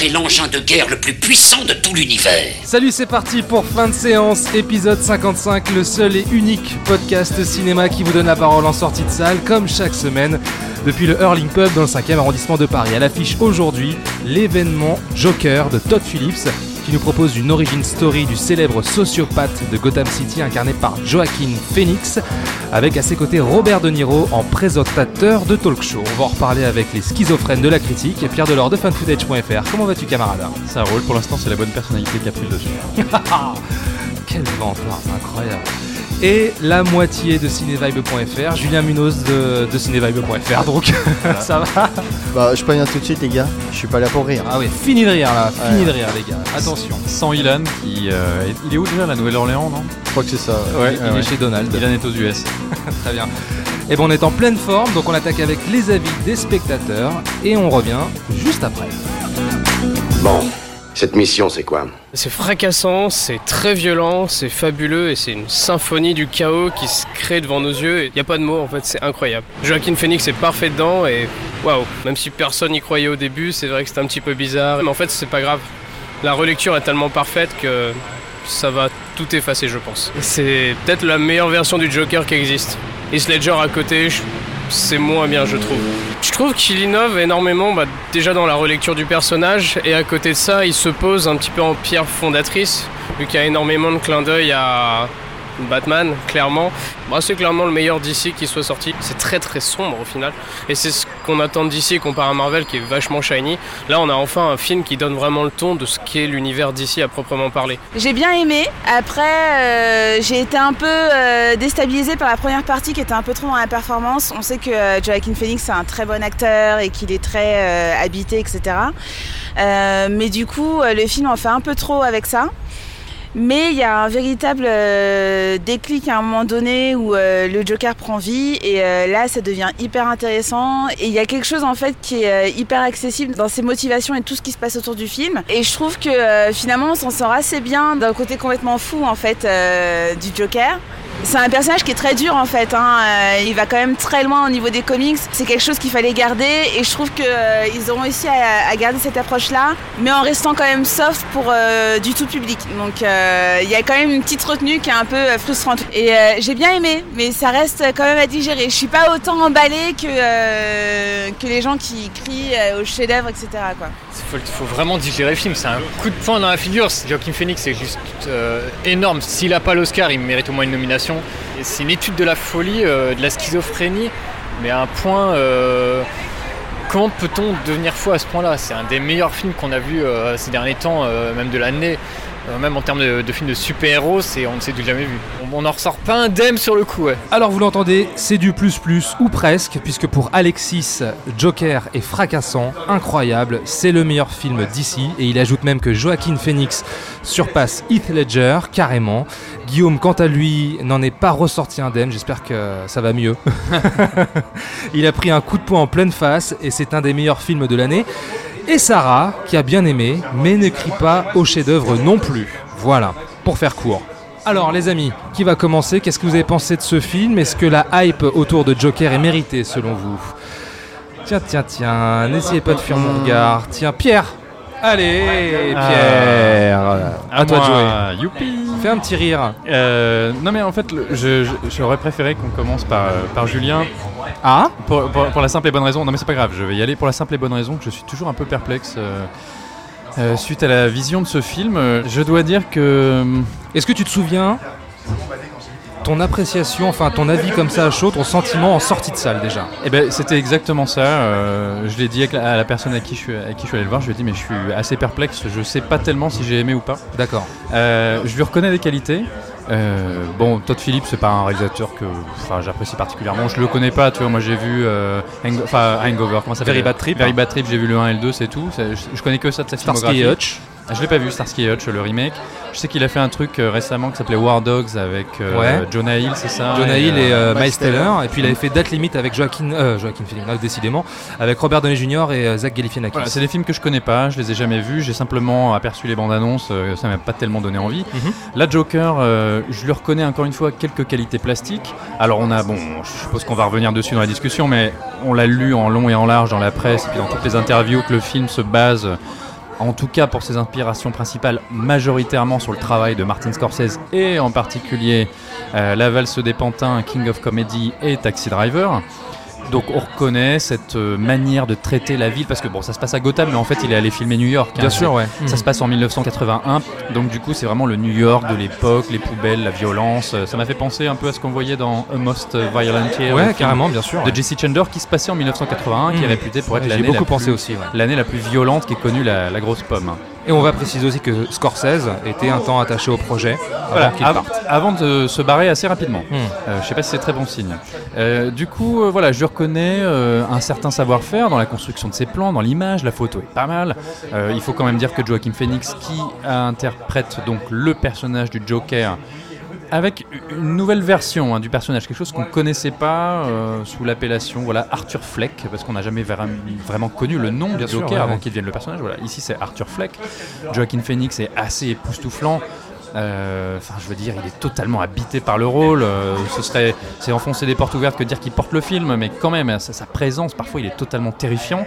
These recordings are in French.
C'est l'engin de guerre le plus puissant de tout l'univers. Salut, c'est parti pour fin de séance, épisode 55, le seul et unique podcast cinéma qui vous donne la parole en sortie de salle, comme chaque semaine, depuis le Hurling Pub dans le 5e arrondissement de Paris. À l'affiche aujourd'hui, l'événement Joker de Todd Phillips, qui nous propose une origin story du célèbre sociopathe de Gotham City incarné par Joaquin Phoenix, avec à ses côtés Robert De Niro en présentateur de talk show. On va en reparler avec les schizophrènes de la critique et Pierre Delors de fanfootage.fr. Comment vas-tu camarade Ça roule, pour l'instant c'est la bonne personnalité qui a pris le dessus. Quel c'est incroyable. Et la moitié de cinévibe.fr, Julien Munoz de, de cinévibe.fr, donc ça va Bah, je préviens tout de suite, les gars, je suis pas là pour rire. Ah oui, fini de rire là, fini Ouais. de rire les gars, attention. Sans Ilan, qui. euh, est- il est où déjà La Nouvelle-Orléans, non? Je crois que c'est ça. Ouais, Il est chez Donald. Ilan est aux US. Très bien. Et bon, on est en pleine forme, donc on attaque avec les avis des spectateurs et on revient juste après. Bon, cette mission c'est quoi C'est fracassant, c'est très violent, c'est fabuleux et c'est une symphonie du chaos qui se crée devant nos yeux. Il n'y a pas de mots en fait, c'est incroyable. Joaquin Phoenix est parfait dedans et waouh, même si personne n'y croyait au début, c'est vrai que c'est un petit peu bizarre, mais en fait c'est pas grave. La relecture est tellement parfaite que ça va tout effacer, je pense. C'est peut-être la meilleure version du Joker qui existe. Heath Ledger à côté, je- c'est moins bien, je trouve. Je trouve qu'il innove énormément, bah, déjà dans la relecture du personnage, et à côté de ça, il se pose un petit peu en pierre fondatrice, vu qu'il y a énormément de clins d'œil à Batman, clairement. Bah, c'est clairement le meilleur d'ici qui soit sorti. C'est très très sombre au final, et c'est ce qu'on attend d'ici comparé à Marvel qui est vachement shiny. Là, on a enfin un film qui donne vraiment le ton de ce qu'est l'univers d'ici à proprement parler. J'ai bien aimé. Après, euh, j'ai été un peu euh, déstabilisée par la première partie qui était un peu trop dans la performance. On sait que euh, Joaquin Phoenix c'est un très bon acteur et qu'il est très euh, habité, etc. Mais du coup, le film en fait un peu trop avec ça. Mais il y a un véritable euh, déclic à un moment donné où euh, le Joker prend vie et euh, là ça devient hyper intéressant et il y a quelque chose en fait qui est euh, hyper accessible dans ses motivations et tout ce qui se passe autour du film et je trouve que euh, finalement on s'en sort assez bien d'un côté complètement fou en fait euh, du Joker. C'est un personnage qui est très dur en fait, hein. Euh, il va quand même très loin au niveau des comics, c'est quelque chose qu'il fallait garder et je trouve qu'ils ont réussi à, garder cette approche là, mais en restant quand même soft pour euh, du tout public. Donc euh, il y a quand même une petite retenue qui est un peu euh, frustrante. Et euh, j'ai bien aimé, mais ça reste quand même à digérer. Je suis pas autant emballée que, euh, les gens qui crient euh, au chef-d'œuvre, etc. Il faut, vraiment digérer le film, c'est un coup de poing dans la figure. Joaquin Phoenix c'est juste euh, énorme. S'il n'a pas l'Oscar, il mérite au moins une nomination. C'est une étude de la folie, euh, de la schizophrénie, mais à un point. euh, comment peut-on devenir fou à ce point-là? C'est un des meilleurs films qu'on a vu ces derniers temps, même de l'année. Euh, même en termes de, films de super-héros, on ne s'est jamais vu. On n'en ressort pas indemne sur le coup, ouais. Alors vous l'entendez, c'est du plus plus ou presque, puisque pour Alexis, Joker est fracassant, incroyable, c'est le meilleur film d'ici, et il ajoute même que Joaquin Phoenix surpasse Heath Ledger carrément. Guillaume, quant à lui, n'en est pas ressorti indemne, j'espère que ça va mieux. il a pris un coup de poing en pleine face, et c'est un des meilleurs films de l'année. Et Sarah, qui a bien aimé, mais ne crie pas au chef-d'œuvre non plus. Voilà, pour faire court. Alors les amis, qui va commencer? Qu'est-ce que vous avez pensé de ce film? Est-ce que la hype autour de Joker est méritée selon vous? Tiens, tiens, tiens, n'essayez pas de fuir mon regard. Tiens, Pierre. Allez, Pierre. À toi de jouer. Youpi Fais un petit rire. Euh, Non mais en fait, le- je- je- j'aurais préféré qu'on commence par, euh, par Julien. Ah Pour, pour- pour la simple et bonne raison, non mais c'est pas grave, je vais y aller pour la simple et bonne raison que je suis toujours un peu perplexe euh, euh, suite à la vision de ce film. Euh, Je dois dire que... Est-ce que tu te souviens ton appréciation, enfin ton avis comme ça à chaud, ton sentiment en sortie de salle déjà? Eh ben, c'était exactement ça. euh, je l'ai dit à la personne à qui, je suis, à qui je suis allé le voir. Je lui ai dit, mais je suis assez perplexe. Je sais pas tellement si j'ai aimé ou pas. D'accord. Euh, je lui reconnais des qualités. Euh, bon, Todd Phillips, c'est pas un réalisateur que j'apprécie particulièrement. Je le connais pas, tu vois. Moi, j'ai vu Hang- Hangover. Comment ça s'appelle? Very Bad Trip. Very Bad Trip. J'ai vu le 1 et le 2, c'est tout. Je, je connais que ça de sa Starsky et filmographie. Hutch. Je l'ai pas vu, Starsky et Hutch, le remake. Je sais qu'il a fait un truc euh, récemment qui s'appelait War Dogs avec euh, Ouais. Jonah Hill, c'est ça? Jonah Hill et euh, Miles Miles Teller. Teller. Et puis il avait fait Date Limit avec Joaquin, euh, Joaquin Phoenix, là, décidément, avec Robert Downey Jr. et euh, Zach Galifianakis. Voilà, c'est des films que je connais pas, je les ai jamais vus, j'ai simplement aperçu les bandes annonces, euh, ça m'a pas tellement donné envie. Mhm. La Joker, euh, je lui reconnais encore une fois quelques qualités plastiques. Alors on a, bon, je suppose qu'on va revenir dessus dans la discussion, mais on l'a lu en long et en large dans la presse et puis dans toutes les interviews que le film se base, en tout cas pour ses inspirations principales, majoritairement sur le travail de Martin Scorsese et en particulier euh, La valse des pantins, King of Comedy et Taxi Driver. Donc on reconnaît cette euh, manière de traiter la ville parce que bon ça se passe à Gotham mais en fait il est allé filmer New York. hein. Bien sûr, ouais. Ça se passe en 1981, donc du coup c'est vraiment le New York de l'époque, les poubelles, la violence. Ça m'a fait penser un peu à ce qu'on voyait dans A Most Violent Year, Ouais, carrément, bien sûr. de Jesse Chandler qui se passait en 1981, qui est Mm. réputé pour être l'année beaucoup la, pensé plus- aussi. ouais. l'année la plus violente qui est connue la, la grosse pomme. Et on va préciser aussi que Scorsese était un temps attaché au projet avant Voilà, qu'il av- parte. avant de se barrer assez rapidement. Hmm. Euh, je sais pas si c'est très bon signe. Euh, du coup, euh, voilà, je reconnais un certain savoir-faire dans la construction de ses plans, dans l'image, la photo est pas mal. Il faut quand même dire que Joaquin Phoenix, qui interprète donc le personnage du Joker, avec une nouvelle version hein, du personnage, quelque chose qu'on connaissait pas euh, sous l'appellation voilà Arthur Fleck, parce qu'on n'a jamais vra- vraiment connu le nom du sûr, Joker ouais, avant ouais. qu'il devienne le personnage. Voilà, ici c'est Arthur Fleck. Joaquin Phoenix est assez époustouflant. Euh, Enfin, je veux dire, il est totalement habité par le rôle. euh, ce serait, c'est enfoncer des portes ouvertes que dire qu'il porte le film, mais quand même, sa, présence, parfois, il est totalement terrifiant.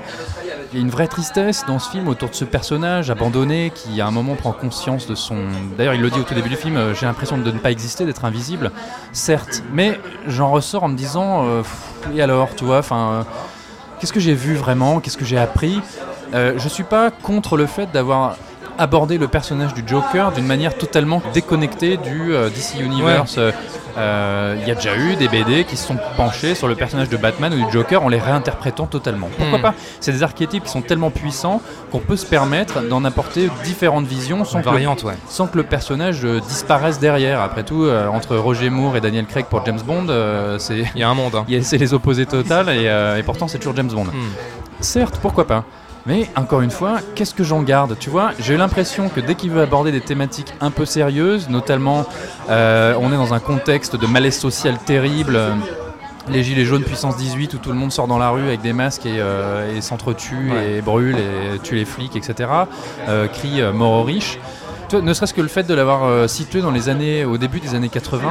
Il y a une vraie tristesse dans ce film autour de ce personnage abandonné qui, à un moment, prend conscience de son. D'ailleurs, il le dit au tout début du film. euh, J'ai l'impression de ne pas exister, d'être invisible, certes, mais j'en ressors en me disant, et alors, tu vois, enfin. Qu'est-ce que j'ai vu vraiment? Qu'est-ce que j'ai appris? Euh, Je suis pas contre le fait d'avoir abordé le personnage du Joker d'une manière totalement déconnectée du euh, DC Universe. Euh, euh, Il y a déjà eu des BD qui se sont penchés sur le personnage de Batman ou du Joker en les réinterprétant totalement. Pourquoi Hmm. pas? C'est des archétypes qui sont tellement puissants qu'on peut se permettre d'en apporter différentes visions sans que, le, ouais. sans que le personnage euh, disparaisse derrière. Après tout, euh, entre Roger Moore et Daniel Craig pour James Bond, c'est Il y a un monde. hein. c'est les opposés totales et, et pourtant c'est toujours James Bond. Hmm. Certes, pourquoi pas? Mais encore une fois, qu'est-ce que j'en garde? Tu vois, j'ai l'impression que dès qu'il veut aborder des thématiques un peu sérieuses, notamment euh, on est dans un contexte de malaise social terrible. euh, Les gilets jaunes puissance 18 où tout le monde sort dans la rue avec des masques et, euh, et s'entretue Ouais. et brûle et tue les flics, etc. Crie mort aux riches. Ne serait-ce que le fait de l'avoir situé dans les années, au début des années 80,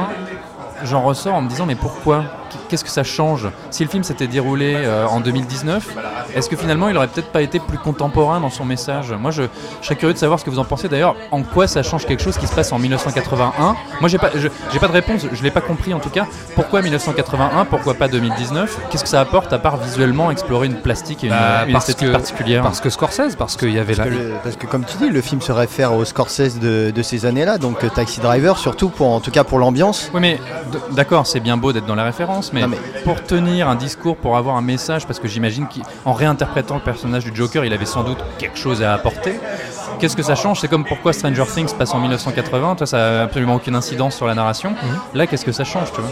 j'en ressors en me disant mais pourquoi? Qu'est-ce que ça change Si le film s'était déroulé euh, en 2019, est-ce que finalement il aurait peut-être pas été plus contemporain dans son message? Moi je, je serais curieux de savoir ce que vous en pensez. D'ailleurs, en quoi ça change quelque chose qui se passe en 1981 Moi j'ai pas, je- j'ai pas de réponse, je l'ai pas compris en tout cas. Pourquoi 1981 Pourquoi pas 2019 Qu'est-ce que ça apporte à part visuellement explorer une plastique et une, Bah, une esthétique que- particulière? Parce que Scorsese, parce qu'il y avait la. Parce que, le- parce que comme tu dis, le film se réfère au Scorsese de, de ces années-là, donc euh, Taxi Driver, surtout pour, en tout cas pour l'ambiance. Oui, mais d- d'accord, c'est bien beau d'être dans la référence, mais, Non, mais- pour tenir un discours, pour avoir un message, parce que j'imagine qu'en réinterprétant le personnage du Joker, il avait sans doute quelque chose à apporter. Qu'est-ce que ça change? C'est comme pourquoi Stranger Things se passe en 1980, toi ça a absolument aucune incidence sur la narration. Mhm. Là, qu'est-ce que ça change, tu vois?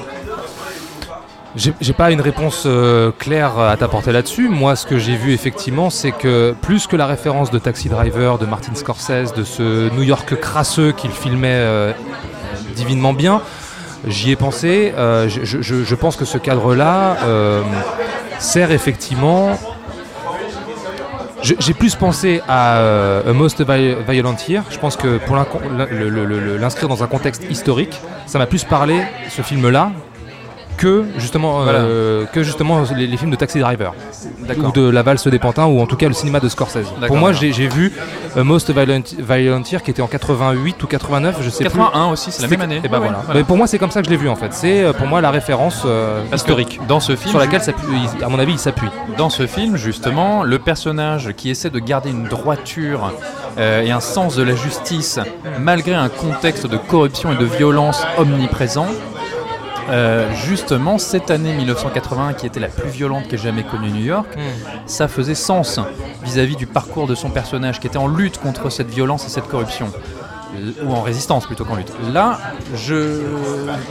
J'ai j'ai pas une réponse euh, claire à t'apporter là-dessus. Moi, ce que j'ai vu effectivement, c'est que plus que la référence de Taxi Driver, de Martin Scorsese, de ce New York crasseux qu'il filmait euh, divinement bien, j'y ai pensé. Euh, je, je- je- pense que ce cadre-là euh, sert effectivement. J'ai plus pensé à euh, A Most Vi- Violent Year. Je pense que pour l'inscrire dans un contexte historique, ça m'a plus parlé, ce film-là, que justement, euh, que justement les, les films de Taxi Driver ou de La Valse des Pantins ou en tout cas le cinéma de Scorsese. Pour moi, j'ai vu A Most Violent, Violent Year qui était en 88 ou 89, je sais plus. 81 aussi, c'est la même année. Et ben Ouais, voilà. ouais, voilà. Mais pour moi, c'est comme ça que je l'ai vu en fait. C'est euh, pour moi la référence euh, historique dans ce film, sur laquelle, il- à mon avis, il s'appuie. Dans ce film, justement, le personnage qui essaie de garder une droiture euh, et un sens de la justice, malgré un contexte de corruption et de violence omniprésent, euh, justement, cette année 1981, qui était la plus violente qu'ait jamais connue New York, ça faisait sens vis-à-vis du parcours de son personnage, qui était en lutte contre cette violence et cette corruption. L- Ou en résistance plutôt qu'en lutte. Là, je,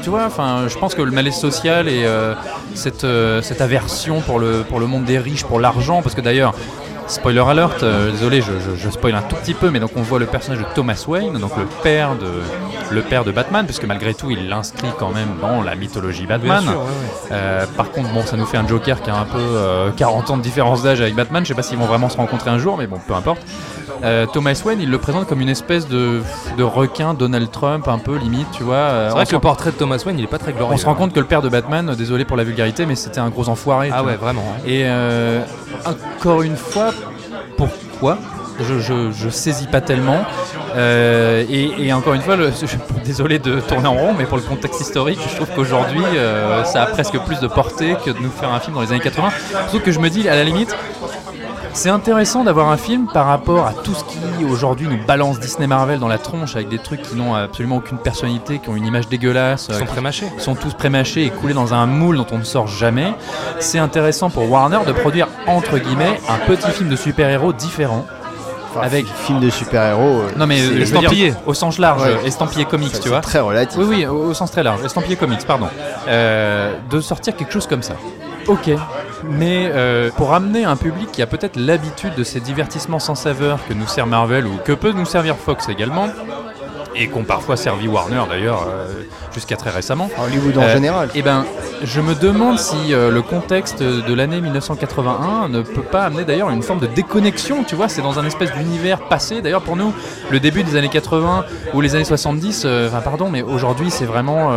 tu vois, enfin, je pense que le malaise social et euh, cette, euh, cette aversion pour le, pour le monde des riches, pour l'argent, parce que d'ailleurs, Spoiler alert, euh, désolé, je, je, je spoil un tout petit peu, mais donc on voit le personnage de Thomas Wayne, donc le père de, le père de Batman, puisque malgré tout il l'inscrit quand même dans la mythologie Batman. Bien sûr, ouais, ouais. Euh, par contre, bon, ça nous fait un Joker qui a un peu euh, 40 ans de différence d'âge avec Batman. Je sais pas s'ils vont vraiment se rencontrer un jour, mais bon, peu importe. Euh, Thomas Wayne, il le présente comme une espèce de, de requin Donald Trump, un peu limite, tu vois. Euh, C'est vrai que le portrait de Thomas Wayne, il est pas très glorieux. on se rend hein. compte que le père de Batman, désolé pour la vulgarité, mais c'était un gros enfoiré. Ah ouais, vois. vraiment. hein. Et euh, encore une fois, pourquoi? Je, je, je saisis pas tellement. Euh, et, et encore une fois, le, je, désolé de tourner en rond, mais pour le contexte historique, je trouve qu'aujourd'hui, euh, ça a presque plus de portée que de nous faire un film dans les années 80. Sauf que je me dis, à la limite, c'est intéressant d'avoir un film par rapport à tout ce qui aujourd'hui nous balance Disney Marvel dans la tronche avec des trucs qui n'ont absolument aucune personnalité, qui ont une image dégueulasse, Ils euh, sont prémâchés. qui sont tous prémâchés et coulés dans un moule dont on ne sort jamais. C'est intéressant pour Warner de produire entre guillemets un petit film de super-héros différent. Enfin, Avec- film de super-héros. euh, Non mais euh, dire, estampillé. au sens large, Ouais. estampillé comics, tu vois. très relatif. Oui, oui, au, au sens très large, estampillé comics, pardon. Euh, de sortir quelque chose comme ça. Ok. Mais euh, pour amener un public qui a peut-être l'habitude de ces divertissements sans saveur que nous sert Marvel ou que peut nous servir Fox également, et qu'ont parfois servi Warner d'ailleurs euh, jusqu'à très récemment, Hollywood en Euh, général. eh ben, je me demande si euh, le contexte de l'année 1981 ne peut pas amener d'ailleurs une forme de déconnexion, tu vois, c'est dans un espèce d'univers passé. D'ailleurs, pour nous, le début des années 80 ou les années 70, euh, enfin, pardon, mais aujourd'hui, c'est vraiment.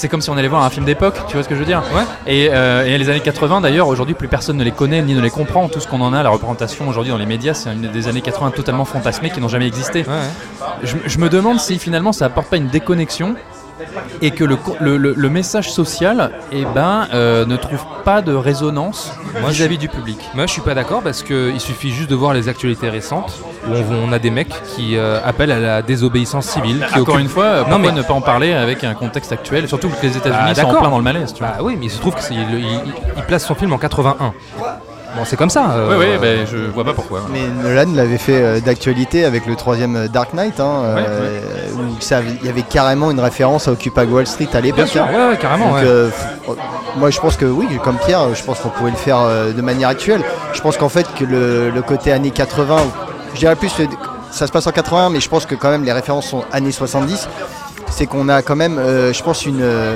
C'est comme si on allait voir un film d'époque, tu vois ce que je veux dire Ouais. et, euh, et les années 80, d'ailleurs, aujourd'hui, plus personne ne les connaît ni ne les comprend. Tout ce qu'on en a, la représentation aujourd'hui dans les médias, c'est une des années 80 totalement fantasmées qui n'ont jamais existé. Ouais, ouais. Je, je me demande si finalement ça apporte pas une déconnexion et que le, le, le- le message social eh ben, euh, ne trouve pas de résonance vis-à-vis du public. Moi je suis pas d'accord parce qu'il suffit juste de voir les actualités récentes où on, on a des mecs qui euh, appellent à la désobéissance civile. Qui Encore une fois, mais- ne pas en parler avec un contexte actuel, surtout que les États-Unis Bah, sont en plein dans le malaise. Tu vois. Bah oui, mais il se trouve qu'il il, il- il place son film en 81. Bon, c'est comme ça. euh, oui, oui, ben, je vois pas pourquoi. Mais Nolan l'avait fait euh, d'actualité avec le troisième euh, Dark Knight, hein, euh, où ça il y avait carrément une référence à Occupy Wall Street à l'époque. Bien sûr, hein. ouais, ouais, carrément. Donc, ouais. euh, f- moi, je pense que oui, comme Pierre, je pense qu'on pouvait le faire euh, de manière actuelle. Je pense qu'en fait, que le, le côté années 80, ou- je dirais plus, ça se passe en 80, mais je pense que quand même les références sont années 70. C'est qu'on a quand même, euh, je pense, une, euh,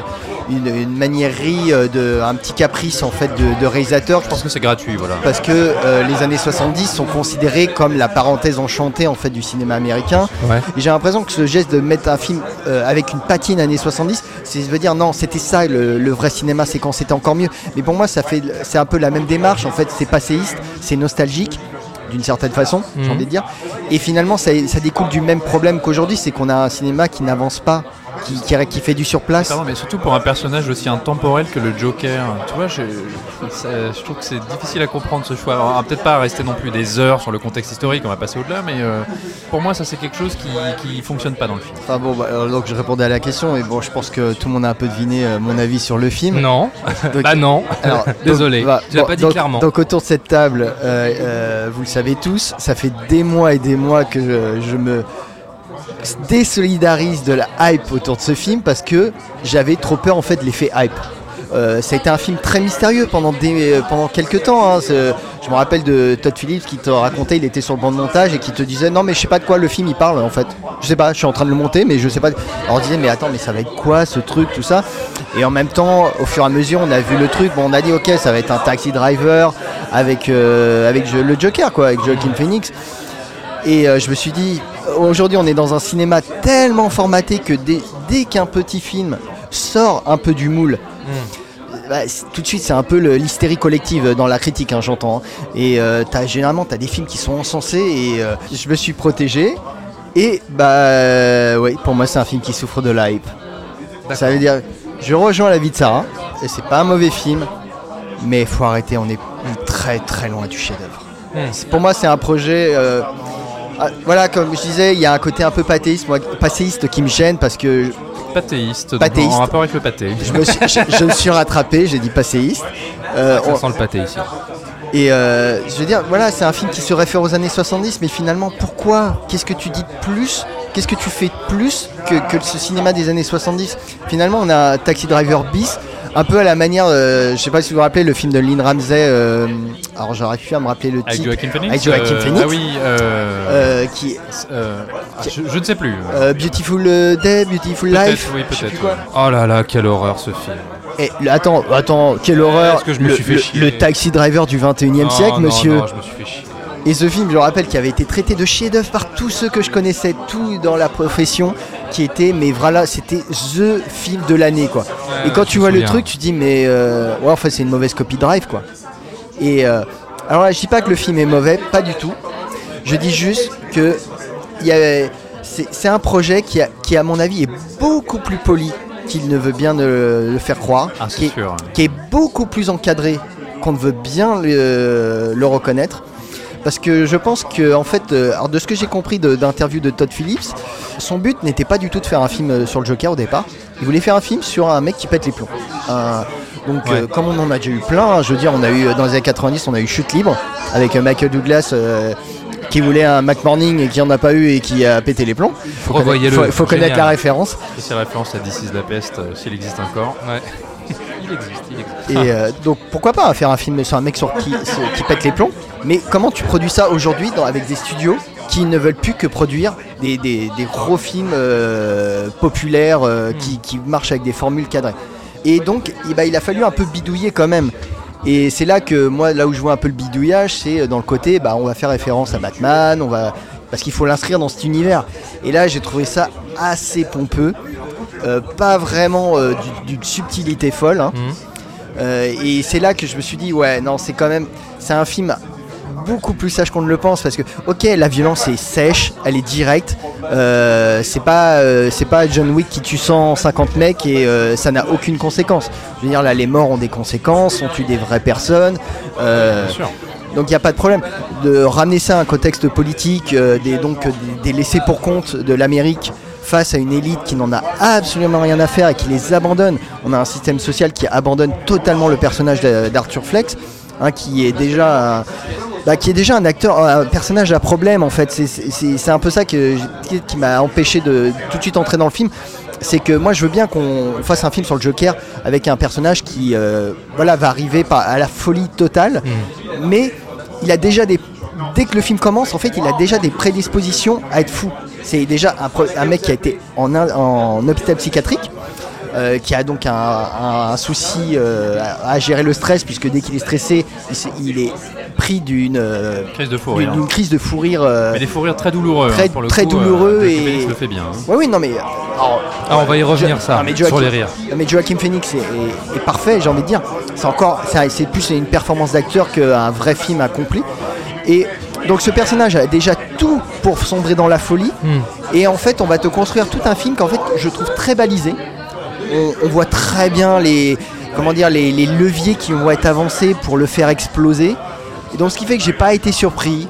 une, une maniérerie, euh, de, un petit caprice en fait de, de réalisateur. Je pense que c'est gratuit, voilà. parce que euh, les années 70 sont considérées comme la parenthèse enchantée en fait du cinéma américain. Ouais. Et j'ai l'impression que ce geste de mettre un film euh, avec une patine années 70, c'est je veux dire non, c'était ça le, le vrai cinéma, c'est quand c'était encore mieux. Mais pour moi, ça fait c'est un peu la même démarche en fait, c'est passéiste, c'est nostalgique d'une certaine façon, j'ai Mhm. envie de dire. Et finalement, ça, ça découle du même problème qu'aujourd'hui, c'est qu'on a un cinéma qui n'avance pas, qui, qui, qui fait du surplace. Pardon, mais surtout pour un personnage aussi intemporel que le Joker. Tu vois, je, je trouve que c'est difficile à comprendre ce choix. Alors, on va peut-être pas rester non plus des heures sur le contexte historique, on va passer au-delà, mais euh, pour moi, ça c'est quelque chose qui, qui fonctionne pas dans le film. Enfin bon, bah, alors, donc je répondais à la question, et bon, je pense que tout le monde a un peu deviné euh, mon avis sur le film. Non, Donc- bah non. Alors, Désolé, donc, bah, tu l'as bon, pas dit donc- clairement. Donc autour de cette table, euh, euh, vous le savez tous, ça fait des mois et des mois que je, je me désolidarise de la hype autour de ce film parce que j'avais trop peur en fait de l'effet hype. Euh, ça a été un film très mystérieux pendant, euh, pendant quelques temps. hein. Je me rappelle de Todd Phillips qui te racontait, il était sur le banc de montage et qui te disait non mais je sais pas de quoi le film il parle en fait. Je sais pas, je suis en train de le monter mais je sais pas. Alors on disait mais attends mais ça va être quoi ce truc tout ça? Et en même temps au fur et à mesure on a vu le truc. Bon on a dit ok ça va être un taxi driver avec euh, avec le Joker quoi avec Joaquin Phoenix. Et je me suis dit, aujourd'hui on est dans un cinéma tellement formaté que dès, dès qu'un petit film sort un peu du moule, bah, c'est- tout de suite c'est un peu le- l'hystérie collective dans la critique, hein, j'entends. hein. Et euh, t'as- généralement tu as des films qui sont encensés et euh, je me suis protégé. Et bah euh, oui, pour moi c'est un film qui souffre de la hype. Ça veut dire, je rejoins l'avis de Sarah, et c'est pas un mauvais film, mais faut arrêter, on est très très loin du chef-d'œuvre. Hmm. Pour moi, c'est un projet. euh, voilà, comme je disais, il y a un côté un peu pathéiste, moi, passéiste qui me gêne parce que Pathéiste, donc Pathéiste. en rapport avec le pâté. je me suis, je, je me suis rattrapé, j'ai dit passéiste. Euh, Ça on- sent le pâté ici. et euh, je veux dire, voilà, c'est un film qui se réfère aux années 70, mais finalement, pourquoi? Qu'est-ce que tu dis de plus? Qu'est-ce que tu fais de plus que, que ce cinéma des années 70 Finalement, on a Taxi Driver bis, Un peu à la manière, euh, je sais pas si vous vous rappelez le film de Lynn Ramsey. euh, alors j'aurais pu à me rappeler le Avec titre. Joaquin Phoenix Avec Joaquin euh, Phoenix. Ah oui, euh, qui euh, je, je ne sais plus. Beautiful Day, Beautiful Life. oui, peut-être, ouais. Oh là là, quelle horreur ce film. Et attends, attends, quelle horreur est-ce que je me le, suis fait le- chier le taxi driver du 21 e siècle, non, monsieur. non, je me suis fait chier. Et ce film, je le rappelle, qui avait été traité de chef-d'œuvre par tous ceux que je connaissais, tout dans la profession, qui était, mais voilà, c'était the film de l'année, quoi. et quand tu vois le truc, tu dis, mais euh, ouais, en fait, c'est une mauvaise copie Drive, quoi. Et euh, alors là, je dis pas que le film est mauvais, pas du tout. Je dis juste que y a- c'est c'est un projet qui, a- qui, à mon avis, est beaucoup plus poli qu'il ne veut bien le, le faire croire, Ah, qui, est, sûr. qui est beaucoup plus encadré qu'on ne veut bien le, le reconnaître. Parce que je pense que, en fait, euh, alors de ce que j'ai compris d'interview de Todd Phillips, son but n'était pas du tout de faire un film euh, sur le Joker au départ. Il voulait faire un film sur un mec qui pète les plombs. Un- donc, euh, comme on en a déjà eu plein, hein, je veux dire, on a eu dans les années 90, on a eu Chute libre avec Michael Douglas. euh, qui voulait un Mac Morning et qui en a pas eu et qui a pété les plombs. Faut connaître, faut- faut connaître la référence. Et c'est référence à This is la peste, euh, s'il existe encore. Ouais. Il existe, il existe. Et euh, donc pourquoi pas faire un film sur un mec sur qui, sur- qui pète les plombs? Mais comment tu produis ça aujourd'hui avec des studios qui ne veulent plus que produire des, des- des gros films euh, populaires euh, qui, qui marchent avec des formules cadrées? Et donc eh ben, il a fallu un peu bidouiller quand même. Et c'est là que moi, là où je vois un peu le bidouillage, c'est dans le côté, bah, on va faire référence à Batman, on va parce qu'il faut l'inscrire dans cet univers. Et là, j'ai trouvé ça assez pompeux, pas vraiment euh, du- d'une subtilité folle. hein. Mhm. Euh, et c'est là que je me suis dit, ouais, non, c'est quand même, c'est un film beaucoup plus sage qu'on ne le pense parce que, ok, la violence est sèche, elle est directe. euh, c'est pas, euh, c'est pas John Wick qui tue 150 mecs et euh, ça n'a aucune conséquence. Je veux dire, là, les morts ont des conséquences, on tue des vraies personnes. euh, Bien sûr. donc il n'y a pas de problème de ramener ça à un contexte politique, euh, des, donc euh, des, des laissés pour compte de l'Amérique face à une élite qui n'en a absolument rien à faire et qui les abandonne. On a un système social qui abandonne totalement le personnage d'a- d'Arthur Flex, hein, qui est déjà un, bah, qui est déjà un acteur, un personnage à problème en fait. C'est- un peu ça que, qui, qui m'a empêché de tout de suite entrer dans le film. C'est que moi je veux bien qu'on fasse un film sur le Joker avec un personnage qui euh, voilà, va arriver à la folie totale mais il a déjà des dès que le film commence en fait il a déjà des prédispositions à être fou c'est déjà un, mec qui a été en, en hôpital psychiatrique euh, qui a donc un, un- un souci euh, à, à gérer le stress puisque dès qu'il est stressé il, est pris d'une euh, Crise de fou rire. d'une crise de fou rire Mais des fous rires très douloureux. très- hein, pour le très coup, douloureux et- Joaquin Phoenix le fait bien. hein. ouais oui non mais alors, Ah, on va y revenir, Jo- ça, non, mais sur Joaquin- les rires. non, mais Joaquin Phoenix est, est- est parfait, j'ai envie de dire. C'est encore, c'est plus une performance d'acteur qu'un vrai film accompli. Et donc ce personnage a déjà tout pour sombrer dans la folie. Hmm. Et en fait, on va te construire tout un film qu'en fait je trouve très balisé. On, on voit très bien les, comment dire, les, les leviers qui vont être avancés pour le faire exploser. Et donc ce qui fait que j'ai pas été surpris.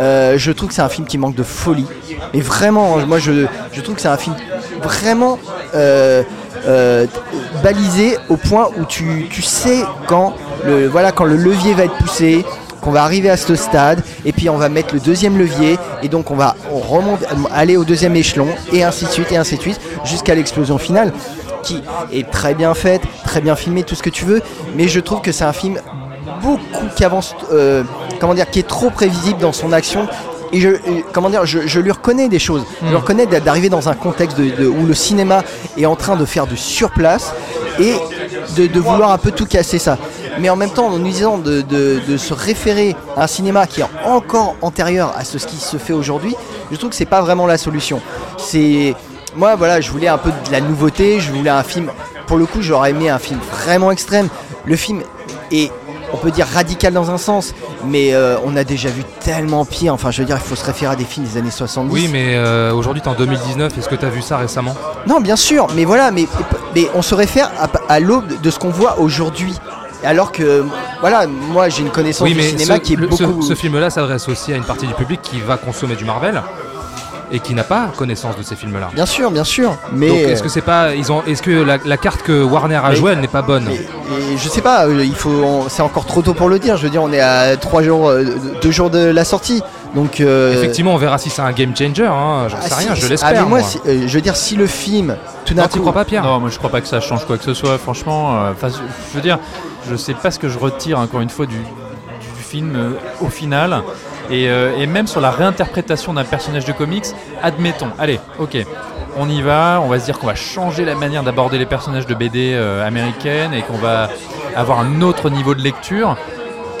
Euh, je trouve que c'est un film qui manque de folie. Mais vraiment, moi je, je trouve que c'est un film vraiment euh, euh, balisé au point où tu, tu sais quand le, voilà, quand le levier va être poussé, qu'on va arriver à ce stade, et puis on va mettre le deuxième levier, et donc on va on remonte, aller au deuxième échelon, et ainsi de suite, et ainsi de suite, jusqu'à l'explosion finale, qui est très bien faite, très bien filmée, tout ce que tu veux, mais je trouve que c'est un film beaucoup qui avance, euh, comment dire, qui est trop prévisible dans son action. Et je, et comment dire, je, je lui reconnais des choses. Je lui reconnais d'a- d'arriver dans un contexte de- de- où le cinéma est en train de faire de surplace et de, de vouloir un peu tout casser ça. Mais en même temps, en nous disant de, de- de se référer à un cinéma qui est encore antérieur à ce, qui se fait aujourd'hui, je trouve que c'est pas vraiment la solution. C'est moi, voilà, je voulais un peu de la nouveauté. Je voulais un film. Pour le coup, j'aurais aimé un film vraiment extrême. Le film est on peut dire radical dans un sens, mais euh, on a déjà vu tellement pire. Enfin, je veux dire, il faut se référer à des films des années 70. Oui, mais euh, aujourd'hui, t'es en 2019. Est-ce que t'as vu ça récemment? Non, bien sûr, mais voilà, mais, mais on se réfère à, à l'aube de ce qu'on voit aujourd'hui. Alors que, voilà, moi j'ai une connaissance Oui, du cinéma ce, qui est le- beaucoup. ce film-là s'adresse aussi à une partie du public qui va consommer du Marvel. et qui n'a pas connaissance de ces films-là. Bien sûr, bien sûr. Mais Donc est-ce que c'est pas ils ont est-ce que la, la carte que Warner a jouée elle n'est pas bonne? Et, et je sais pas, euh, il faut, c'est encore trop tôt pour le dire. Je veux dire, on est à trois jours, euh, deux jours de la sortie, donc. euh, Effectivement, on verra si c'est un game changer. Hein, J'en ah, sais si- rien, je l'espère. Ah, mais moi, moi. si- euh, je veux dire, si le film, tout d'un Non, tu coup, crois pas, Pierre Non, moi je crois pas que ça change quoi que ce soit, franchement. euh, je, je veux dire, je sais pas ce que je retire encore une fois du, du film euh, au final. Et, euh, et même sur la réinterprétation d'un personnage de comics, admettons, allez, ok, on y va, on va se dire qu'on va changer la manière d'aborder les personnages de BD euh, américaines et qu'on va avoir un autre niveau de lecture.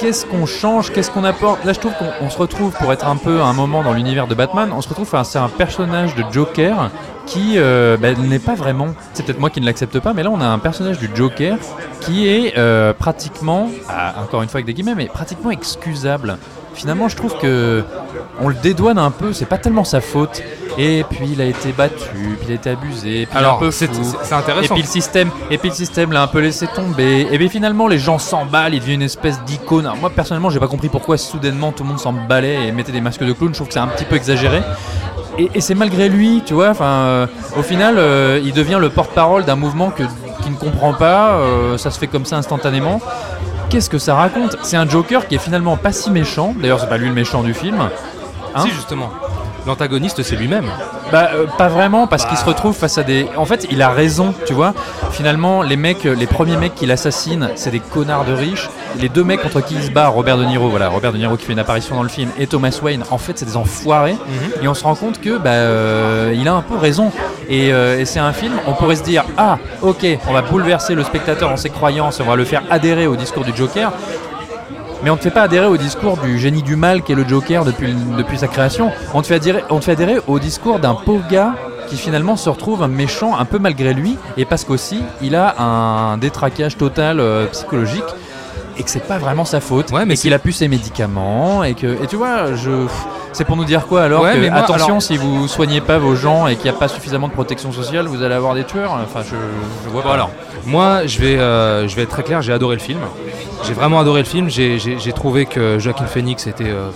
Qu'est-ce qu'on change Qu'est-ce qu'on apporte? Là, je trouve qu'on on se retrouve pour être un peu à un moment dans l'univers de Batman. On se retrouve face à un personnage de Joker qui euh, bah, n'est pas vraiment. C'est peut-être moi qui ne l'accepte pas, mais là, on a un personnage du Joker qui est euh, pratiquement, encore une fois avec des guillemets, mais pratiquement excusable. Finalement, je trouve que on le dédouane un peu. C'est pas tellement sa faute. Et puis, il a été battu, puis il a été abusé, puis Alors, un peu c'est c'est Et intéressant. puis le système, et puis le système l'a un peu laissé tomber. Et bien finalement les gens s'emballent, il devient une espèce d'icône. Moi personnellement j'ai pas compris pourquoi soudainement tout le monde s'emballait et mettait des masques de clown. Je trouve que c'est un petit peu exagéré. Et, et c'est malgré lui, tu vois. Enfin, euh, au final, euh, il devient le porte-parole d'un mouvement que qui ne comprend pas. euh, ça se fait comme ça instantanément. Qu'est-ce que ça raconte? C'est un Joker qui est finalement pas si méchant. D'ailleurs, c'est pas lui le méchant du film. Hein? Si justement, l'antagoniste c'est lui-même. Bah euh, pas vraiment parce qu'il se retrouve face à des. En fait, il a raison, tu vois. Finalement, les mecs, euh, les premiers mecs qu'il assassine, c'est des connards de riches. Les deux mecs contre qui il se bat, Robert De Niro, voilà, Robert De Niro qui fait une apparition dans le film, et Thomas Wayne, en fait, c'est des enfoirés. Et on se rend compte que bah euh, il a un peu raison. Et, euh, et c'est un film, on pourrait se dire ah ok, on va bouleverser le spectateur dans ses croyances, on va le faire adhérer au discours du Joker. Mais on ne te fait pas adhérer au discours du génie du mal qui est le Joker depuis, sa création. On te, fait adhérer, on te fait adhérer au discours d'un pauvre gars qui finalement se retrouve un méchant un peu malgré lui et parce qu'aussi il a un détraquage total euh, psychologique et que c'est pas vraiment sa faute Ouais, mais et qu'il a pu ses médicaments et que et tu vois je c'est pour nous dire quoi alors Ouais, que, mais moi, attention alors- si vous soignez pas vos gens et qu'il n'y a pas suffisamment de protection sociale vous allez avoir des tueurs enfin je, je vois pas Voilà. Moi, je vais, euh, je vais être très clair, j'ai adoré le film. J'ai vraiment adoré le film. J'ai- trouvé que Joaquin Phoenix était euh,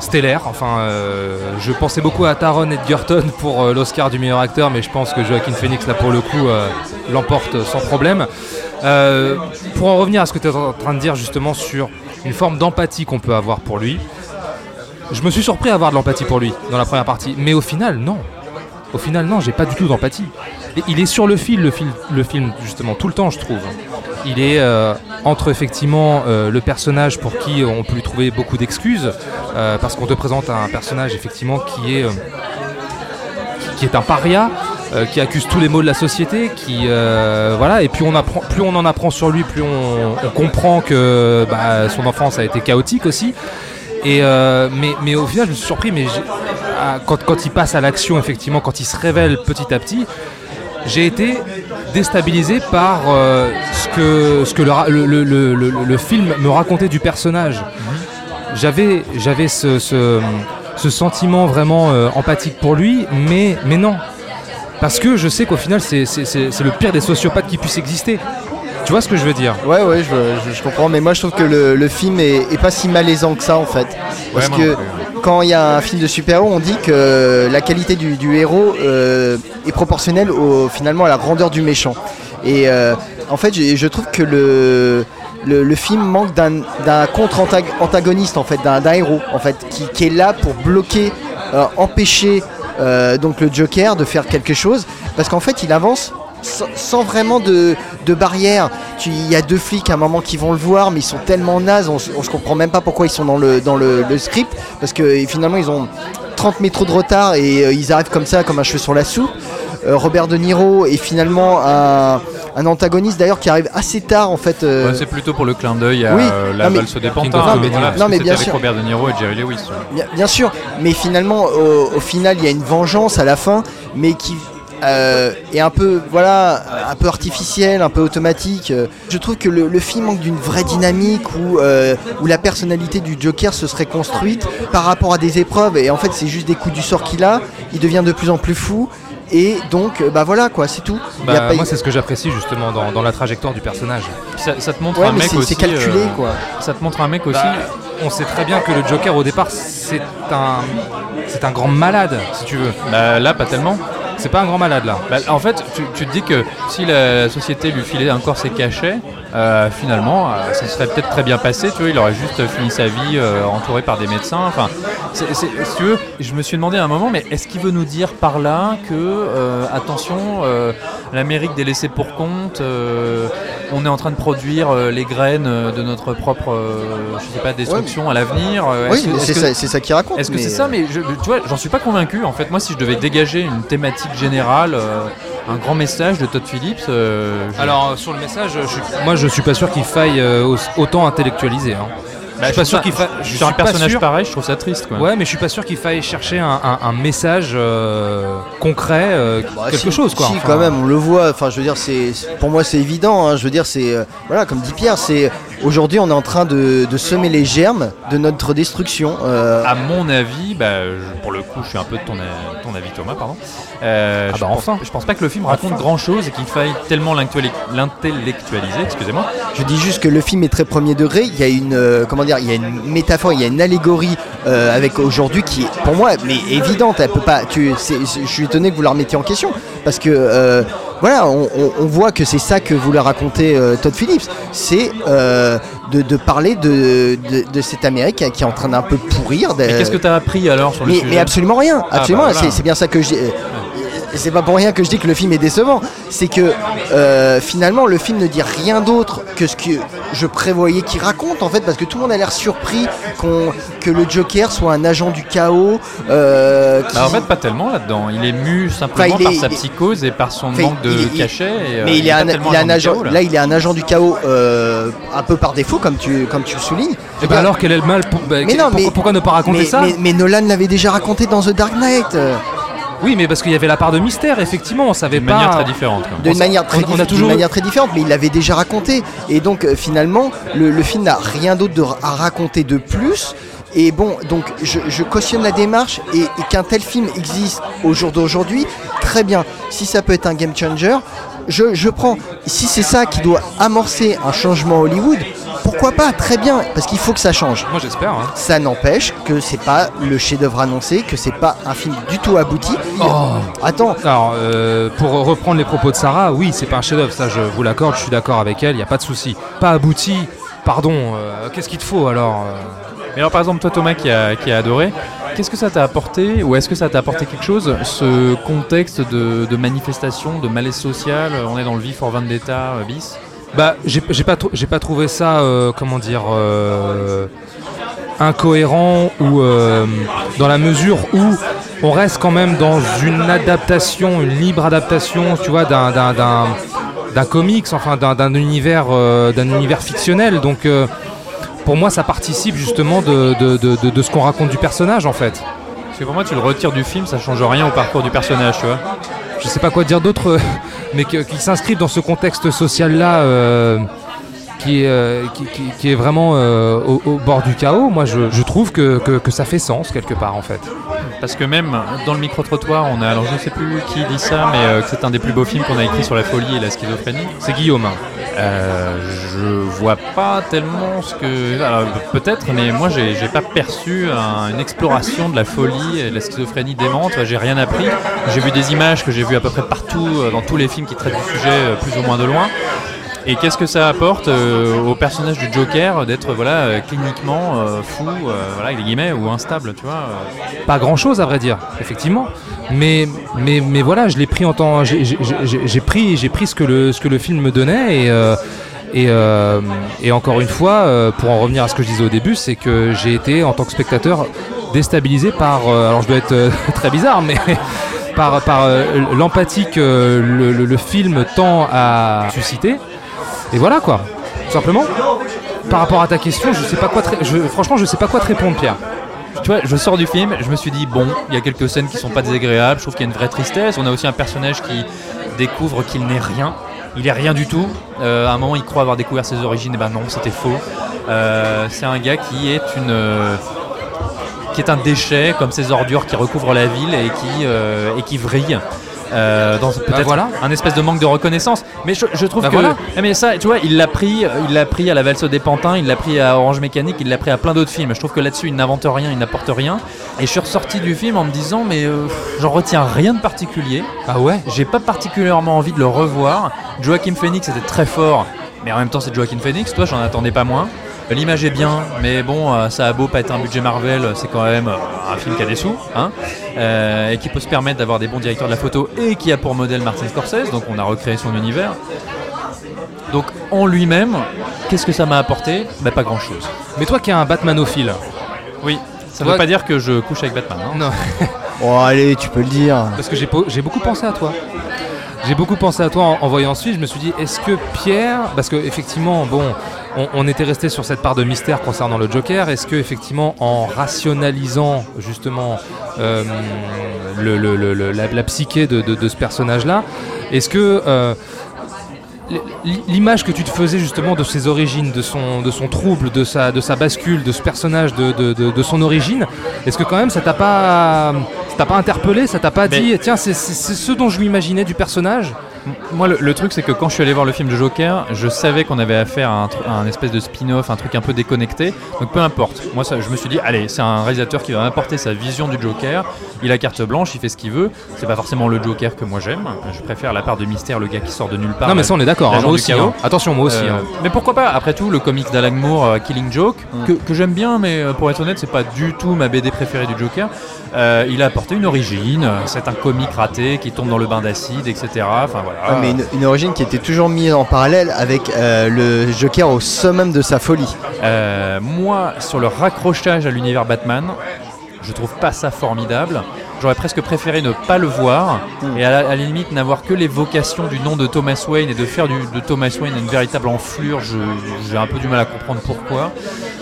stellaire. Enfin, euh, je pensais beaucoup à Taron Edgerton pour l'Oscar du meilleur acteur, mais je pense que Joaquin Phoenix, là, pour le coup, l'emporte sans problème. Pour en revenir à ce que tu es en train de dire, justement, sur une forme d'empathie qu'on peut avoir pour lui, je me suis surpris à avoir de l'empathie pour lui dans la première partie, mais au final, non. Au final, non, j'ai pas du tout d'empathie. Il est sur le fil, le, fil, le film, justement, tout le temps, je trouve. Il est euh, entre effectivement euh, le personnage pour qui on peut lui trouver beaucoup d'excuses, euh, parce qu'on te présente un personnage effectivement qui est, qui est un paria, qui accuse tous les maux de la société, qui voilà. Et puis on apprend, plus on en apprend sur lui, plus on, on comprend que bah, son enfance a été chaotique aussi. Euh, mais, au final, je me suis surpris, mais à- quand, il passe à l'action, effectivement, quand il se révèle petit à petit, j'ai été déstabilisé par euh, ce que, le, film me racontait du personnage. J'avais, ce, sentiment vraiment euh, empathique pour lui, mais, mais non. Parce que je sais qu'au final, c'est, le pire des sociopathes qui puisse exister. Tu vois ce que je veux dire Ouais, ouais, je, je- je comprends, mais moi je trouve que le, le film est, est pas si malaisant que ça en fait. Parce que non quand il y a un film de super-héros, on dit que la qualité du, du héros euh, est proportionnelle au, finalement à la grandeur du méchant. Et euh, en fait, je, je trouve que le, le, le film manque d'un contre-antagoniste en fait, d'un héros en fait, qui, qui est là pour bloquer, euh, empêcher donc le Joker de faire quelque chose, parce qu'en fait, il avance sans, sans vraiment de, de barrière. Il y a deux flics à un moment qui vont le voir, mais ils sont tellement nazes, on, s- on se comprend même pas pourquoi ils sont dans le, dans le, le script, parce que et finalement ils ont 30 métros de retard et euh, ils arrivent comme ça, comme un cheveu sur la soupe. Euh, Robert De Niro est finalement un, un antagoniste d'ailleurs qui arrive assez tard en fait. euh, Ouais, c'est plutôt pour le clin d'œil à Oui, euh, non, la mais- valse des pantins. voilà, Non, mais c'était bien avec sûr. Robert De Niro et Jerry Lewis. Bien, bien sûr, mais finalement, au, au final, il y a une vengeance à la fin, mais qui euh, est un peu, voilà, un peu artificielle, un peu automatique. Je trouve que le, le film manque d'une vraie dynamique où, euh, où la personnalité du Joker se serait construite par rapport à des épreuves, et en fait, c'est juste des coups du sort qu'il a. Il devient de plus en plus fou. Et donc, euh, bah voilà quoi, c'est tout. Il y a Bah, pas- Moi, c'est ce que j'apprécie justement dans, dans la trajectoire du personnage. Ça, ça te montre Ouais, un mais mec c'est aussi. c'est calculé euh, quoi. Ça te montre un mec aussi. on sait très bien que le Joker au départ c'est un c'est un grand malade si tu veux. Bah, là, pas tellement. C'est pas un grand malade là. Bah, en fait, tu, tu te dis que si la société lui filait encore ses cachets, euh, finalement, euh, ça serait peut-être très bien passé. Tu vois, il aurait juste fini sa vie euh, entouré par des médecins. Enfin, si tu veux, je me suis demandé à un moment, mais est-ce qu'il veut nous dire par là que, euh, attention, l'Amérique des laissés pour compte, on est en train de produire les graines de notre propre, je sais pas, destruction à l'avenir Oui, c'est ça, ça qui raconte. est-ce que c'est ça Mais je, tu vois, j'en suis pas convaincu. En fait, moi, si je devais dégager une thématique générale, un grand message de Todd Phillips, euh, je- Alors euh, sur le message, je suis- moi je suis pas sûr qu'il faille euh, au- autant intellectualiser. hein. bah, je suis pas sûr qu'il faille. sur un suis pas personnage sûr- pareil, je trouve ça triste. Quoi. Ouais, mais je suis pas sûr qu'il faille chercher un, un- un message euh, concret, euh, Bah, quelque si, chose quoi. Si, Enfin, quand même, on le voit. Enfin, je veux dire, c'est pour moi c'est évident. hein. Je veux dire, c'est euh, voilà, comme dit Pierre, c'est aujourd'hui on est en train de, de semer les germes de notre destruction. euh, À mon avis, bah, je- pour le coup, je suis un peu de ton, avis, Thomas, pardon. Euh, Ah je bah pense- enfin. Je pense pas que le film raconte grand chose et qu'il faille tellement l'intellectuali- l'intellectualiser, excusez-moi. Je dis juste que le film est très premier degré. Il y a une, euh, comment dire, il y a une métaphore, il y a une allégorie euh, avec aujourd'hui qui est, pour moi, mais évidente. Elle peut pas. Tu, je suis étonné que vous la remettiez en question parce que euh, voilà, on, on- on voit que c'est ça que voulait raconter euh, Todd Phillips. C'est euh, de, de parler de, de, de cette Amérique qui est en train d'un peu pourrir. Et qu'est-ce que tu as appris alors sur le mais, sujet mais absolument rien, Ah, absolument. bah voilà. c'est bien ça que je euh, C'est pas pour rien que je dis que le film est décevant. C'est que euh, finalement le film ne dit rien d'autre que ce que je prévoyais qu'il raconte en fait, parce que tout le monde a l'air surpris qu'on, que le Joker soit un agent du chaos. euh, qui- Bah, en fait, pas tellement là-dedans. Il est mu simplement Enfin, par sa psychose et par son Enfin, manque de il est- il- cachet. et, euh, mais il est, un, il est un agent. chaos, là. là, il est un agent du chaos euh, un peu par défaut, comme tu, comme tu le soulignes. eh ben alors quel est le mal pour- bah, Mais non, mais- pourquoi ne pas raconter mais, ça mais, mais Nolan l'avait déjà raconté dans The Dark Knight. Oui, mais parce qu'il y avait la part de mystère. Effectivement, on savait pas. manière très différente. d'une On- manière très, on- on a diffé- toujours- manière très différente, mais il l'avait déjà raconté. Et donc euh, finalement, le, le film n'a rien d'autre de- à raconter de plus. Et bon, donc je, je cautionne la démarche et, et qu'un tel film existe au jour d'aujourd'hui, très bien. Si ça peut être un game changer, je, je prends. Si c'est ça qui doit amorcer un changement à Hollywood, pourquoi pas Très bien, parce qu'il faut que ça change. Moi j'espère. hein. Ça n'empêche que c'est pas le chef-d'œuvre annoncé, que c'est pas un film du tout abouti. Attends, Alors, euh, pour reprendre les propos de Sarah, oui, c'est pas un chef-d'œuvre, ça je vous l'accorde, je suis d'accord avec elle, il n'y a pas de souci. Pas abouti, pardon, euh, qu'est-ce qu'il te faut alors euh Mais alors, par exemple, toi, Thomas, qui a, qui a adoré, qu'est-ce que ça t'a apporté Ou est-ce que ça t'a apporté quelque chose Ce contexte de, de manifestation, de malaise social On est dans le V for Vendetta bis? Bah, j'ai pas, j'ai pas trouvé ça, euh, comment dire, euh, incohérent ou euh, dans la mesure où on reste quand même dans une adaptation, une libre adaptation, tu vois, d'un d'un- d'un d'un comics, enfin d'un univers, d'un univers fictionnel. Donc, pour moi, ça participe justement de, de, de- de- de ce qu'on raconte du personnage, en fait. Parce que pour moi, tu le retires du film, ça change rien au parcours du personnage, tu vois. je sais pas quoi dire d'autre, mais qui s'inscrivent dans ce contexte social-là, euh, qui, est, euh, qui, qui- qui est vraiment euh, au, au bord du chaos, moi je, je trouve que, que- que ça fait sens quelque part en fait. Parce que même dans le micro-trottoir, on a, alors je ne sais plus qui dit ça, mais euh, que c'est un des plus beaux films qu'on a écrit sur la folie et la schizophrénie. C'est Guillaume. hein. Euh, je vois pas tellement ce que. Peut-être, mais moi j'ai pas perçu un- une exploration de la folie et de la schizophrénie démente. J'ai rien appris. J'ai vu des images que j'ai vues à peu près partout euh, dans tous les films qui traitent du sujet euh, plus ou moins de loin. Et qu'est-ce que ça apporte euh, au personnage du Joker d'être voilà euh, cliniquement euh, fou, voilà guillemets ou instable, tu vois. Pas grand chose à vrai dire, effectivement. Mais, mais, mais voilà, je l'ai pris en temps. J'ai pris, j'ai pris ce que, le, ce que le film me donnait et. et, encore une fois, pour en revenir à ce que je disais au début, c'est que j'ai été en tant que spectateur déstabilisé par. alors je dois être très bizarre, mais par, par l'empathie que le film tend à susciter. Et voilà quoi, tout simplement. Par rapport à ta question, je sais pas quoi. je- franchement, je sais pas quoi te répondre, Pierre. Tu vois, je sors du film, je me suis dit, bon, il y a quelques scènes qui sont pas désagréables, je trouve qu'il y a une vraie tristesse. On a aussi un personnage qui découvre qu'il n'est rien. Il est rien du tout. Euh, à un moment, il croit avoir découvert ses origines, et ben non, c'était faux. Euh, c'est un gars qui est une. euh, un déchet, comme ces ordures qui recouvrent la ville et qui, et qui vrillent. Euh, dans peut-être voilà. un espèce de manque de reconnaissance. Mais je, je trouve Bah que voilà. Eh, mais ça, tu vois, il l'a pris, il l'a pris à la valse des pantins, il l'a pris à Orange Mécanique, il l'a pris à plein d'autres films. Je trouve que là-dessus, il n'invente rien, il n'apporte rien. Et je suis ressorti du film en me disant, mais euh, j'en retiens rien de particulier. Ah ouais? J'ai pas particulièrement envie de le revoir. Joaquin Phoenix était très fort, mais en même temps, c'est Joaquin Phoenix. Toi, j'en attendais pas moins. L'image est bien, mais bon, euh, ça a beau pas être un budget Marvel, c'est quand même euh, un film qui a des sous, hein, euh, et qui peut se permettre d'avoir des bons directeurs de la photo, et qui a pour modèle Martin Scorsese, donc on a recréé son univers. Donc en lui-même, qu'est-ce que ça m'a apporté? Bah, Pas grand-chose. Mais toi qui es un Batmanophile. Oui, ça Toi- veut pas dire que je couche avec Batman. hein. Non. Oh, allez, tu peux le dire. Parce que j'ai po- j'ai beaucoup pensé à toi. J'ai beaucoup pensé à toi en, en voyant ce film. Je me suis dit, est-ce que Pierre, parce que effectivement, bon, on, on était resté sur cette part de mystère concernant le Joker. Est-ce que effectivement, en rationalisant justement euh, le- le- le- le- la, la psyché de, de- de ce personnage-là, est-ce que euh, l'image que tu te faisais justement de ses origines, de son, de son trouble, de sa, de sa bascule, de ce personnage, de, de- de- de son origine, est-ce que quand même ça t'a pas, ça t'a pas interpellé, ça t'a pas Mais- dit, tiens, c'est ce dont je m'imaginais du personnage? Moi, le, le truc, c'est que quand je suis allé voir le film de Joker, je savais qu'on avait affaire à un, tr- à un espèce de spin-off, un truc un peu déconnecté. Donc peu importe. Moi, ça, je me suis dit, allez, c'est un réalisateur qui va m'apporter sa vision du Joker. Il a carte blanche, il fait ce qu'il veut. C'est pas forcément le Joker que moi j'aime. Je préfère la part de mystère, le gars qui sort de nulle part. Non, mais ça on est d'accord, hein, moi aussi. hein. Attention, moi aussi. Euh, hein. Mais pourquoi pas? Après tout, le comics d'Alan Moore, euh, Killing Joke, que, que j'aime bien, mais euh, pour être honnête, c'est pas du tout ma BD préférée du Joker. Il a apporté une origine. C'est un comique raté qui tombe dans le bain d'acide, etc. Enfin voilà. Ouais, mais une, une origine qui était toujours mise en parallèle avec euh, le Joker au summum de sa folie. Euh, moi, sur le raccrochage à l'univers Batman, je trouve pas ça formidable. J'aurais presque préféré ne pas le voir et à la, à la limite n'avoir que l'évocation du nom de Thomas Wayne et de faire du, de Thomas Wayne une véritable enflure. J'ai un peu du mal à comprendre pourquoi.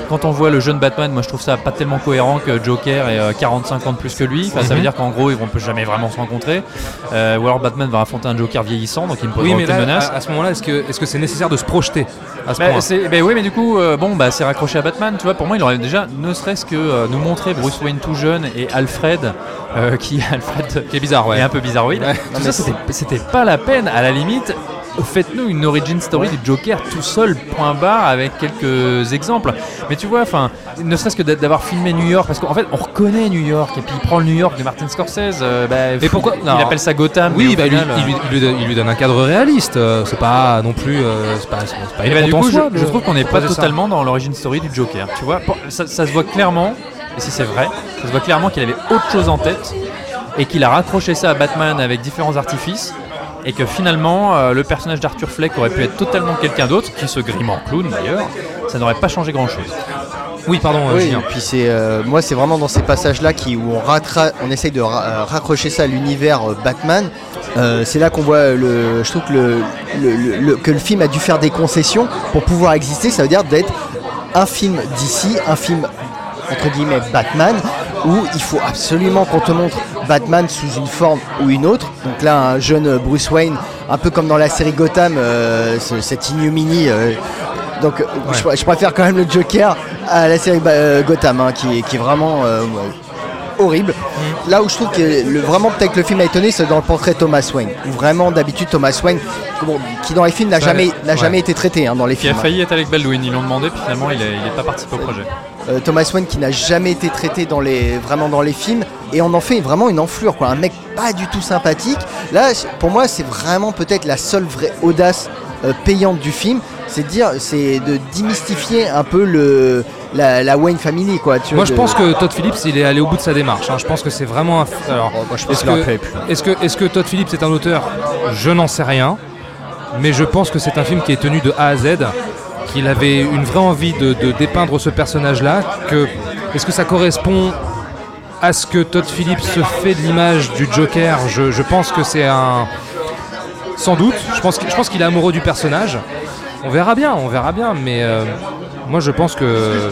Quand on voit le jeune Batman, moi je trouve ça pas tellement cohérent que Joker ait euh, 45 ans de plus que lui. Enfin, Ça veut Mhm. dire qu'en gros ils vont peut jamais vraiment se rencontrer. Euh, ou alors Batman va affronter un Joker vieillissant, donc il me pose Oui, aucune là, menace. à, à ce moment-là, est-ce que est-ce que c'est nécessaire de se projeter? À ce Bah, point bah oui, mais du coup, euh, bon, bah, c'est raccroché à Batman. Tu vois, pour moi, il aurait déjà, ne serait-ce que euh, nous montrer Bruce Wayne tout jeune et Alfred, euh, qui Alfred Qui est bizarre, ouais. est un peu bizarroïde. Ouais. Tout ça, c'était pas la peine. À la limite, faites-nous une origin story du Joker tout seul, point barre, avec quelques exemples. Mais tu vois, enfin, ne serait-ce que d'a- d'avoir filmé New York, parce qu'en fait, on reconnaît New York, et puis il prend le New York de Martin Scorsese. euh, bah, Mais pourquoi- il appelle ça Gotham. Oui, bah, final, il, lui, il lui donne, il lui donne un cadre réaliste. euh, c'est pas non plus. euh, c'est pas, pas bah, du coup, je, soi de je trouve qu'on n'est pas ça. totalement dans l'origine story du Joker. Tu vois, ça, ça se voit clairement, et si c'est vrai, ça se voit clairement qu'il avait autre chose en tête et qu'il a raccroché ça à Batman avec différents artifices. Et que finalement, euh, le personnage d'Arthur Fleck aurait pu être totalement quelqu'un d'autre, qui se grime en clown d'ailleurs, ça n'aurait pas changé grand chose. Oui, pardon, euh, Oui, et puis c'est euh, moi c'est vraiment dans ces passages-là qui où on rattra- on essaye de ra- raccrocher ça à l'univers Batman. Euh, c'est là qu'on voit le, je trouve que le, le- le- le- que le film a dû faire des concessions pour pouvoir exister. Ça veut dire d'être un film d'ici, un film entre guillemets Batman, où il faut absolument qu'on te montre Batman sous une forme ou une autre. Donc là, un jeune Bruce Wayne, un peu comme dans la série Gotham, euh, ce- cette ignominie. euh, donc euh, je, je préfère quand même le Joker à la série bah, euh, Gotham, hein, qui, est- qui est vraiment horrible. Là où je trouve que le, vraiment peut-être que le film a étonné, c'est dans le portrait Thomas Wayne. Où vraiment d'habitude Thomas Wayne, qui dans les films n'a jamais, n'a ouais. jamais été traité hein, dans les Qui a films. failli être avec Baldwin, ils l'ont demandé, puis finalement il n'est pas participé au projet. Euh, Thomas Wayne qui n'a jamais été traité dans les, vraiment dans les films et on en fait vraiment une enflure quoi un mec pas du tout sympathique là pour moi c'est vraiment peut-être la seule vraie audace euh, payante du film c'est de dire c'est de démystifier un peu le la, la Wayne Family quoi tu Moi, vois, je de- pense que Todd Phillips, il est allé au bout de sa démarche. hein. Je pense que c'est vraiment un. Alors, Oh, moi, je pense est-ce que, plus. est-ce que, est-ce que Todd Phillips est un auteur? Je n'en sais rien. Mais je pense que c'est un film qui est tenu de A à Z. Qu'il avait une vraie envie de, dépeindre ce personnage-là. Est-ce que ça correspond à ce que Todd Phillips se fait de l'image du Joker? Je, pense que c'est un. Sans doute. Je pense, je pense qu'il est amoureux du personnage. On verra bien, on verra bien. Mais euh, moi, je pense que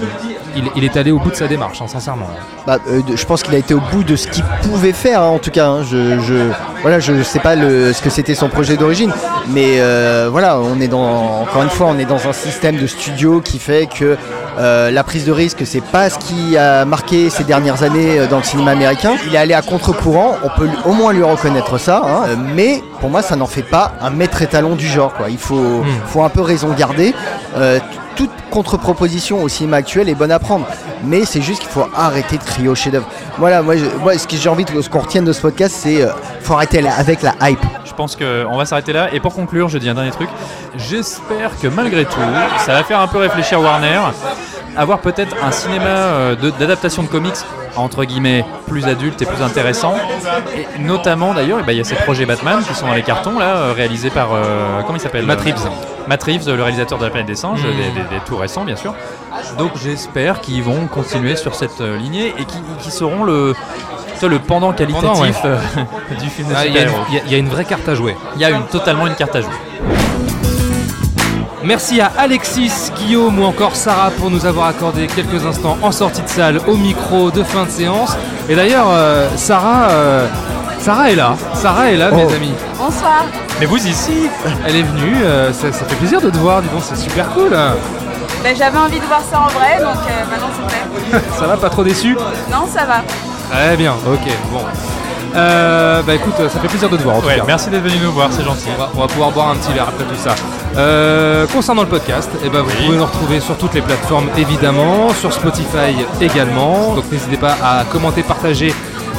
il, il est allé au bout de sa démarche, hein, sincèrement. Bah, euh, je pense qu'il a été au bout de ce qu'il pouvait faire, hein, en tout cas. hein. Je, je, voilà, je sais pas le, ce que c'était son projet d'origine, mais euh, voilà, on est dans, encore une fois, on est dans un système de studio qui fait que euh, la prise de risque, c'est pas ce qui a marqué ces dernières années dans le cinéma américain. Il est allé à contre-courant, on peut au moins lui reconnaître ça, mais pour moi, ça n'en fait pas un maître étalon du genre. Quoi. Il faut, faut un peu raison garder. Toute contre-proposition au cinéma actuel est bonne à prendre, mais c'est juste qu'il faut arrêter de crier au chef-d'œuvre. Voilà, moi, je- moi, ce que j'ai envie de, ce qu'on retienne de ce podcast, c'est euh, faut arrêter avec la hype. Je pense qu'on va s'arrêter là. Et pour conclure, je dis un dernier truc. J'espère que malgré tout, ça va faire un peu réfléchir Warner. Avoir peut-être un cinéma euh, de- d'adaptation de, comics entre guillemets plus adulte et plus intéressant. Et notamment d'ailleurs, eh ben, il y a ces projets Batman qui sont dans les cartons là, euh, réalisés par euh, comment il s'appelle Matt euh, Reeves. Matt Reeves, le réalisateur de La Planète des Singes, Mhm. des, des- des tout récents bien sûr. Donc j'espère qu'ils vont continuer sur cette euh, lignée et qu'ils qu'ils seront le le pendant qualitatif Pendant, ouais. du film de Ah, Il y, super-héros. il y a une vraie carte à jouer. Il y a une, totalement une carte à jouer. Merci à Alexis, Guillaume ou encore Sarah pour nous avoir accordé quelques instants en sortie de salle au micro de fin de séance. Et d'ailleurs, euh, Sarah, euh, Sarah est là. Sarah est là, mes Oh. amis. Bonsoir. Mais vous ici, elle est venue. euh, ça, ça fait plaisir de te voir. Dis donc, c'est super cool. Ben, J'avais envie de voir ça en vrai, donc euh, maintenant c'est fait. Ça va, pas trop déçu? Non, ça va. Très bien. Ok, bon. Euh, bah écoute, ça fait plaisir de te voir en tout Ouais, cas. merci d'être venu nous voir, c'est gentil. On va, on va pouvoir boire un petit verre après tout ça. Euh, concernant le podcast, eh ben, vous pouvez nous retrouver sur toutes les plateformes évidemment, sur Spotify également. Donc n'hésitez pas à commenter, partager,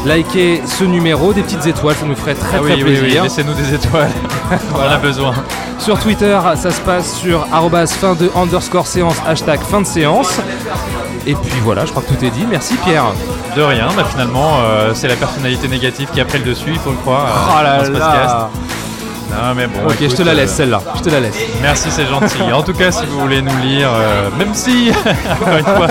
liker ce numéro, des petites étoiles, ça nous ferait très Ah très oui, oui, oui, plaisir. laissez-nous des étoiles. On en a besoin. Sur Twitter, ça se passe sur arrobas fin de underscore séance, hashtag fin de séance. Et puis voilà, je crois que tout est dit. Merci Pierre. De rien, bah finalement, euh, c'est la personnalité négative qui a pris le dessus, il faut le croire. euh, Oh là dans ce podcast. là. Non, mais bon. Ok, je te la laisse euh, celle-là. Je te la laisse. Merci, c'est gentil. En tout cas, si vous voulez nous lire, euh, même si, encore une fois,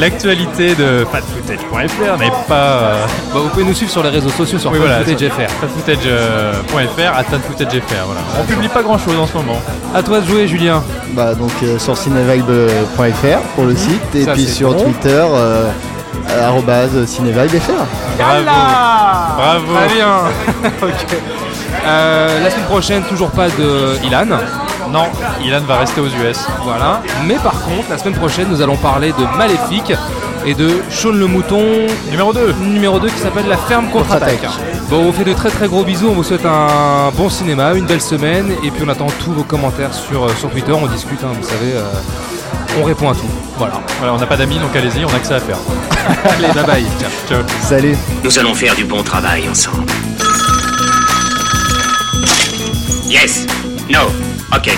l'actualité de fatfootage.fr n'est pas. euh, Bah, vous pouvez nous suivre sur les réseaux sociaux sur oui, voilà, Footage sur FR. fatfootage.fr, à fatfootage.fr. Voilà. On publie pas grand chose en ce moment. À toi de jouer, Julien. Bah, donc euh, sur cinevibe.fr pour le site, et Ça, puis sur bon. Twitter, arrobase cinevibefr. Bravo. Bravo. Très bien. ok. Euh, la semaine prochaine, toujours pas de Ilan. Non, Ilan va rester aux US. Voilà. Mais par contre, la semaine prochaine, nous allons parler de Maléfique et de Shaun le Mouton Numéro 2. numéro 2 qui s'appelle La Ferme contre-attaque. Bon, on vous fait de très très gros bisous, on vous souhaite un bon cinéma, une belle semaine, et puis on attend tous vos commentaires sur, euh, sur Twitter, on discute, hein, vous savez, euh, on répond à tout. Voilà. Voilà, on n'a pas d'amis, donc allez-y, on a que ça à faire. Allez, bye bye. Ciao. Ciao. Salut Nous allons faire du bon travail ensemble. Yes. No. Ok.